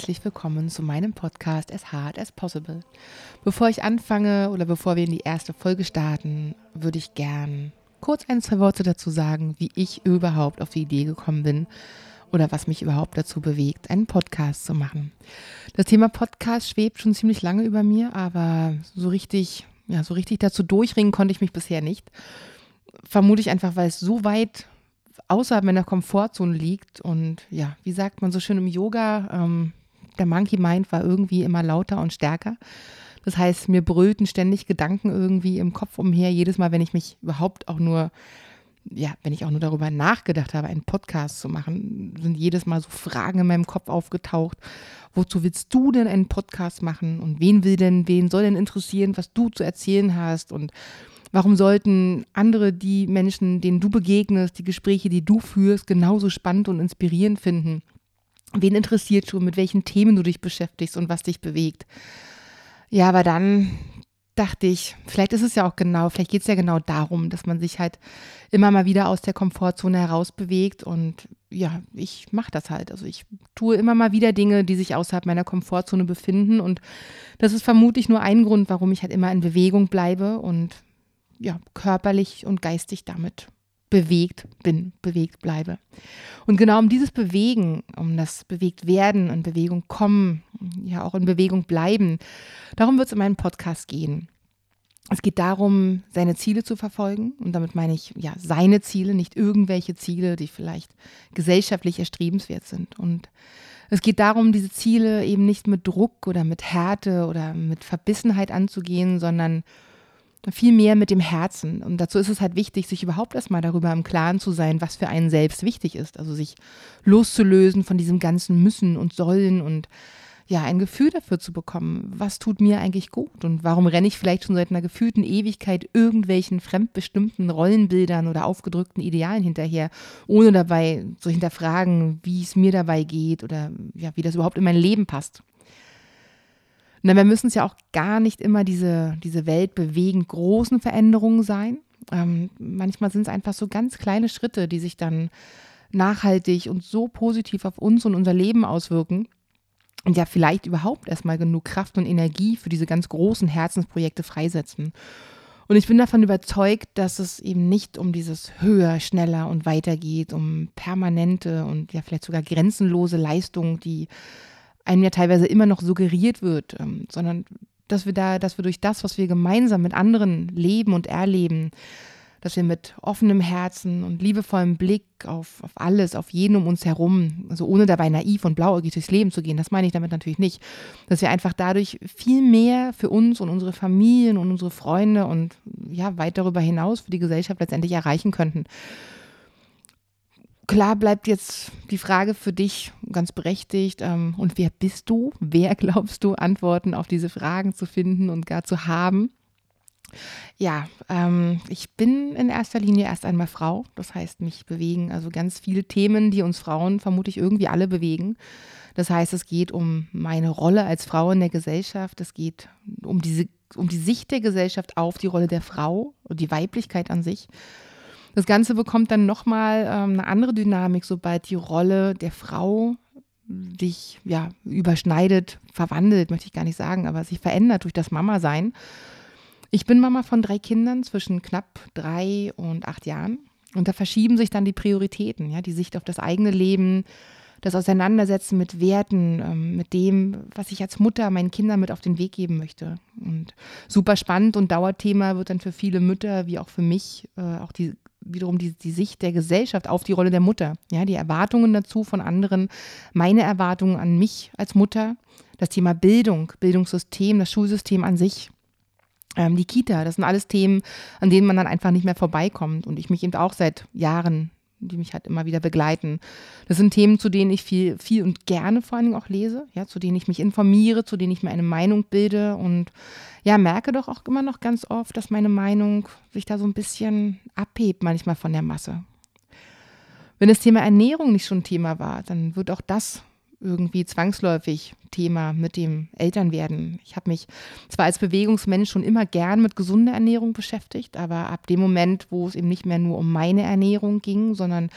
herzlich willkommen zu meinem Podcast As Hard as Possible. Bevor ich anfange oder bevor wir in die erste Folge starten, würde ich gern kurz ein, zwei Worte dazu sagen, wie ich überhaupt auf die Idee gekommen bin oder was mich überhaupt dazu bewegt, einen Podcast zu machen. Das Thema Podcast schwebt schon ziemlich lange über mir, aber so richtig, ja, so richtig dazu durchringen konnte ich mich bisher nicht. Vermute ich einfach, weil es so weit außerhalb meiner Komfortzone liegt. Und ja, wie sagt man so schön im Yoga, ähm, der Monkey Mind war irgendwie immer lauter und stärker. Das heißt, mir brüllten ständig Gedanken irgendwie im Kopf umher, jedes Mal, wenn ich mich überhaupt auch nur, ja, wenn ich auch nur darüber nachgedacht habe, einen Podcast zu machen, sind jedes Mal so Fragen in meinem Kopf aufgetaucht. Wozu willst du denn einen Podcast machen? Und wen will denn, wen soll denn interessieren, was du zu erzählen hast? Und Warum sollten andere die Menschen, denen du begegnest, die Gespräche, die du führst, genauso spannend und inspirierend finden? Wen interessiert schon, mit welchen Themen du dich beschäftigst und was dich bewegt? Ja, aber dann dachte ich, vielleicht ist es ja auch genau, vielleicht geht es ja genau darum, dass man sich halt immer mal wieder aus der Komfortzone herausbewegt und ja, ich mache das halt. Also ich tue immer mal wieder Dinge, die sich außerhalb meiner Komfortzone befinden und das ist vermutlich nur ein Grund, warum ich halt immer in Bewegung bleibe und ja, körperlich und geistig damit bewegt bin, bewegt bleibe. Und genau um dieses Bewegen, um das bewegt werden, in Bewegung kommen, ja auch in Bewegung bleiben, darum wird es in meinem Podcast gehen. Es geht darum, seine Ziele zu verfolgen. Und damit meine ich ja seine Ziele, nicht irgendwelche Ziele, die vielleicht gesellschaftlich erstrebenswert sind. Und es geht darum, diese Ziele eben nicht mit Druck oder mit Härte oder mit Verbissenheit anzugehen, sondern viel mehr mit dem Herzen. Und dazu ist es halt wichtig, sich überhaupt erstmal darüber im Klaren zu sein, was für einen selbst wichtig ist. Also sich loszulösen von diesem ganzen Müssen und Sollen und ja, ein Gefühl dafür zu bekommen, was tut mir eigentlich gut und warum renne ich vielleicht schon seit einer gefühlten Ewigkeit irgendwelchen fremdbestimmten Rollenbildern oder aufgedrückten Idealen hinterher, ohne dabei zu hinterfragen, wie es mir dabei geht oder ja, wie das überhaupt in mein Leben passt. Na, wir müssen es ja auch gar nicht immer diese, diese weltbewegend großen Veränderungen sein. Ähm, manchmal sind es einfach so ganz kleine Schritte, die sich dann nachhaltig und so positiv auf uns und unser Leben auswirken und ja vielleicht überhaupt erstmal genug Kraft und Energie für diese ganz großen Herzensprojekte freisetzen. Und ich bin davon überzeugt, dass es eben nicht um dieses höher, schneller und weiter geht, um permanente und ja vielleicht sogar grenzenlose Leistung, die einem ja teilweise immer noch suggeriert wird, ähm, sondern dass wir da, dass wir durch das, was wir gemeinsam mit anderen leben und erleben, dass wir mit offenem Herzen und liebevollem Blick auf, auf alles, auf jeden um uns herum, also ohne dabei naiv und blauäugig durchs Leben zu gehen, das meine ich damit natürlich nicht, dass wir einfach dadurch viel mehr für uns und unsere Familien und unsere Freunde und ja, weit darüber hinaus für die Gesellschaft letztendlich erreichen könnten klar bleibt jetzt die Frage für dich ganz berechtigt. Ähm, und wer bist du? Wer glaubst du, Antworten auf diese Fragen zu finden und gar zu haben? Ja, ähm, ich bin in erster Linie erst einmal Frau. Das heißt, mich bewegen also ganz viele Themen, die uns Frauen vermutlich irgendwie alle bewegen. Das heißt, es geht um meine Rolle als Frau in der Gesellschaft. Es geht um diese, um die Sicht der Gesellschaft auf die Rolle der Frau und die Weiblichkeit an sich. Das Ganze bekommt dann nochmal ähm, eine andere Dynamik, sobald die Rolle der Frau sich ja überschneidet, verwandelt, möchte ich gar nicht sagen, aber sich verändert durch das Mama-Sein. Ich bin Mama von drei Kindern zwischen knapp drei und acht Jahren. Und da verschieben sich dann die Prioritäten, ja, die Sicht auf das eigene Leben, das Auseinandersetzen mit Werten, ähm, mit dem, was ich als Mutter meinen Kindern mit auf den Weg geben möchte. Und super spannend und Dauerthema wird dann für viele Mütter wie auch für mich äh, auch die wiederum die, die Sicht der Gesellschaft auf die Rolle der Mutter. Ja, die Erwartungen dazu von anderen, meine Erwartungen an mich als Mutter, das Thema Bildung, Bildungssystem, das Schulsystem an sich, ähm, die Kita, das sind alles Themen, an denen man dann einfach nicht mehr vorbeikommt. Und ich mich eben auch seit Jahren die mich halt immer wieder begleiten. Das sind Themen, zu denen ich viel, viel und gerne vor allen Dingen auch lese, ja, zu denen ich mich informiere, zu denen ich mir eine Meinung bilde und ja, merke doch auch immer noch ganz oft, dass meine Meinung sich da so ein bisschen abhebt manchmal von der Masse. Wenn das Thema Ernährung nicht schon Thema war, dann wird auch das irgendwie zwangsläufig Thema mit dem Elternwerden. Ich habe mich zwar als Bewegungsmensch schon immer gern mit gesunder Ernährung beschäftigt, aber ab dem Moment, wo es eben nicht mehr nur um meine Ernährung ging, sondern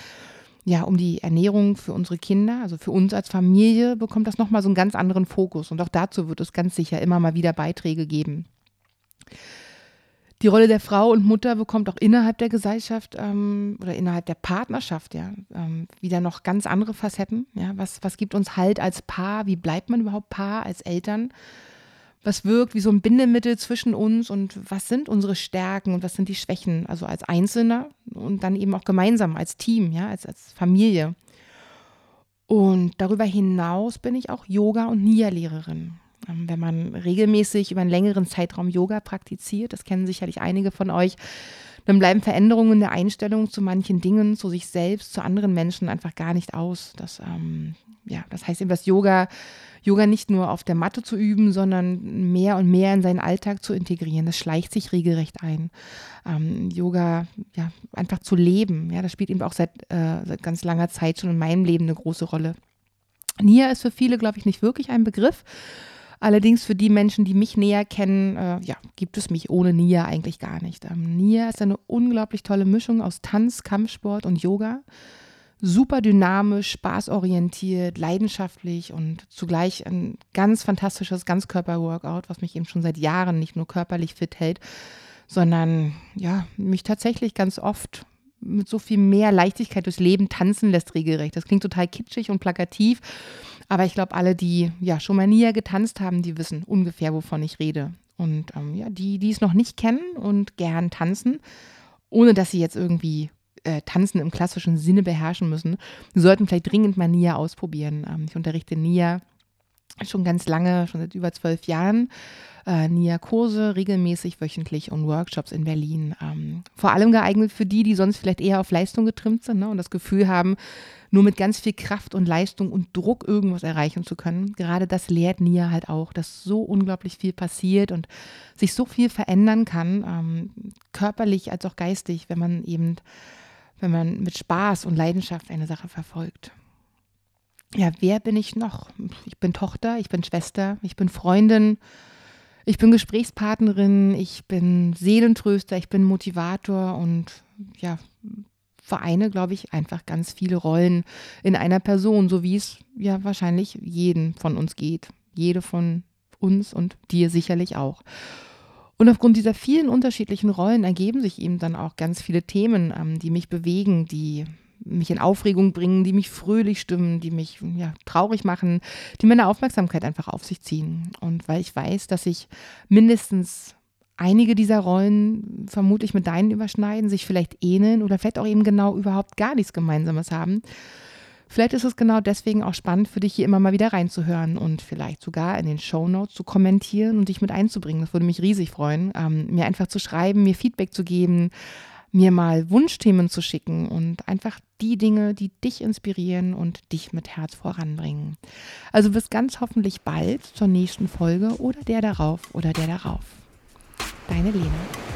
ja, um die Ernährung für unsere Kinder, also für uns als Familie, bekommt das nochmal so einen ganz anderen Fokus. Und auch dazu wird es ganz sicher immer mal wieder Beiträge geben. Die Rolle der Frau und Mutter bekommt auch innerhalb der Gesellschaft ähm, oder innerhalb der Partnerschaft ja ähm, wieder noch ganz andere Facetten. Ja, was, was gibt uns Halt als Paar? Wie bleibt man überhaupt Paar als Eltern? Was wirkt wie so ein Bindemittel zwischen uns und was sind unsere Stärken und was sind die Schwächen? Also als Einzelner und dann eben auch gemeinsam als Team, ja, als, als Familie. Und darüber hinaus bin ich auch Yoga- und Nia-Lehrerin. Ähm, wenn man regelmäßig über einen längeren Zeitraum Yoga praktiziert, das kennen sicherlich einige von euch, dann bleiben Veränderungen der Einstellung zu manchen Dingen, zu sich selbst, zu anderen Menschen einfach gar nicht aus. Das, ähm, ja, das heißt eben, dass Yoga, Yoga nicht nur auf der Matte zu üben, sondern mehr und mehr in seinen Alltag zu integrieren. Das schleicht sich regelrecht ein. Ähm, Yoga ja, einfach zu leben, ja, das spielt eben auch seit, äh, seit ganz langer Zeit schon in meinem Leben eine große Rolle. Nia ist für viele, glaube ich, nicht wirklich ein Begriff. Allerdings für die Menschen, die mich näher kennen, äh, ja, gibt es mich ohne Nia eigentlich gar nicht. Ähm, Nia ist eine unglaublich tolle Mischung aus Tanz, Kampfsport und Yoga. Super dynamisch, spaßorientiert, leidenschaftlich und zugleich ein ganz fantastisches Ganzkörper-Workout, was mich eben schon seit Jahren nicht nur körperlich fit hält, sondern ja, mich tatsächlich ganz oft mit so viel mehr Leichtigkeit durchs Leben tanzen lässt regelrecht. Das klingt total kitschig und plakativ, aber ich glaube, alle, die ja schon mal näher getanzt haben, die wissen ungefähr, wovon ich rede. Und ähm, ja, die, die es noch nicht kennen und gern tanzen, ohne dass sie jetzt irgendwie äh, Tanzen im klassischen Sinne beherrschen müssen, sollten vielleicht dringend mal Nia ausprobieren. Ähm, ich unterrichte Nia schon ganz lange, schon seit über zwölf Jahren. Äh, Nia-Kurse regelmäßig wöchentlich und Workshops in Berlin. Ähm, vor allem geeignet für die, die sonst vielleicht eher auf Leistung getrimmt sind ne, und das Gefühl haben, nur mit ganz viel Kraft und Leistung und Druck irgendwas erreichen zu können. Gerade das lehrt Nia halt auch, dass so unglaublich viel passiert und sich so viel verändern kann, ähm, körperlich als auch geistig, wenn man eben, wenn man mit Spaß und Leidenschaft eine Sache verfolgt ja, wer bin ich noch? Ich bin Tochter, ich bin Schwester, ich bin Freundin, ich bin Gesprächspartnerin, ich bin Seelentröster, ich bin Motivator und ja, vereine, glaube ich, einfach ganz viele Rollen in einer Person, so wie es ja wahrscheinlich jeden von uns geht. Jede von uns und dir sicherlich auch. Und aufgrund dieser vielen unterschiedlichen Rollen ergeben sich eben dann auch ganz viele Themen, ähm, die mich bewegen, die mich in Aufregung bringen, die mich fröhlich stimmen, die mich ja, traurig machen, die meine Aufmerksamkeit einfach auf sich ziehen. Und weil ich weiß, dass ich mindestens einige dieser Rollen vermutlich mit deinen überschneiden, sich vielleicht ähneln oder vielleicht auch eben genau überhaupt gar nichts Gemeinsames haben. Vielleicht ist es genau deswegen auch spannend für dich, hier immer mal wieder reinzuhören und vielleicht sogar in den Show Notes zu kommentieren und dich mit einzubringen. Das würde mich riesig freuen, ähm, mir einfach zu schreiben, mir Feedback zu geben, mir mal Wunschthemen zu schicken und einfach die Dinge, die dich inspirieren und dich mit Herz voranbringen. Also bis ganz hoffentlich bald zur nächsten Folge oder der darauf oder der darauf. Deine Lena.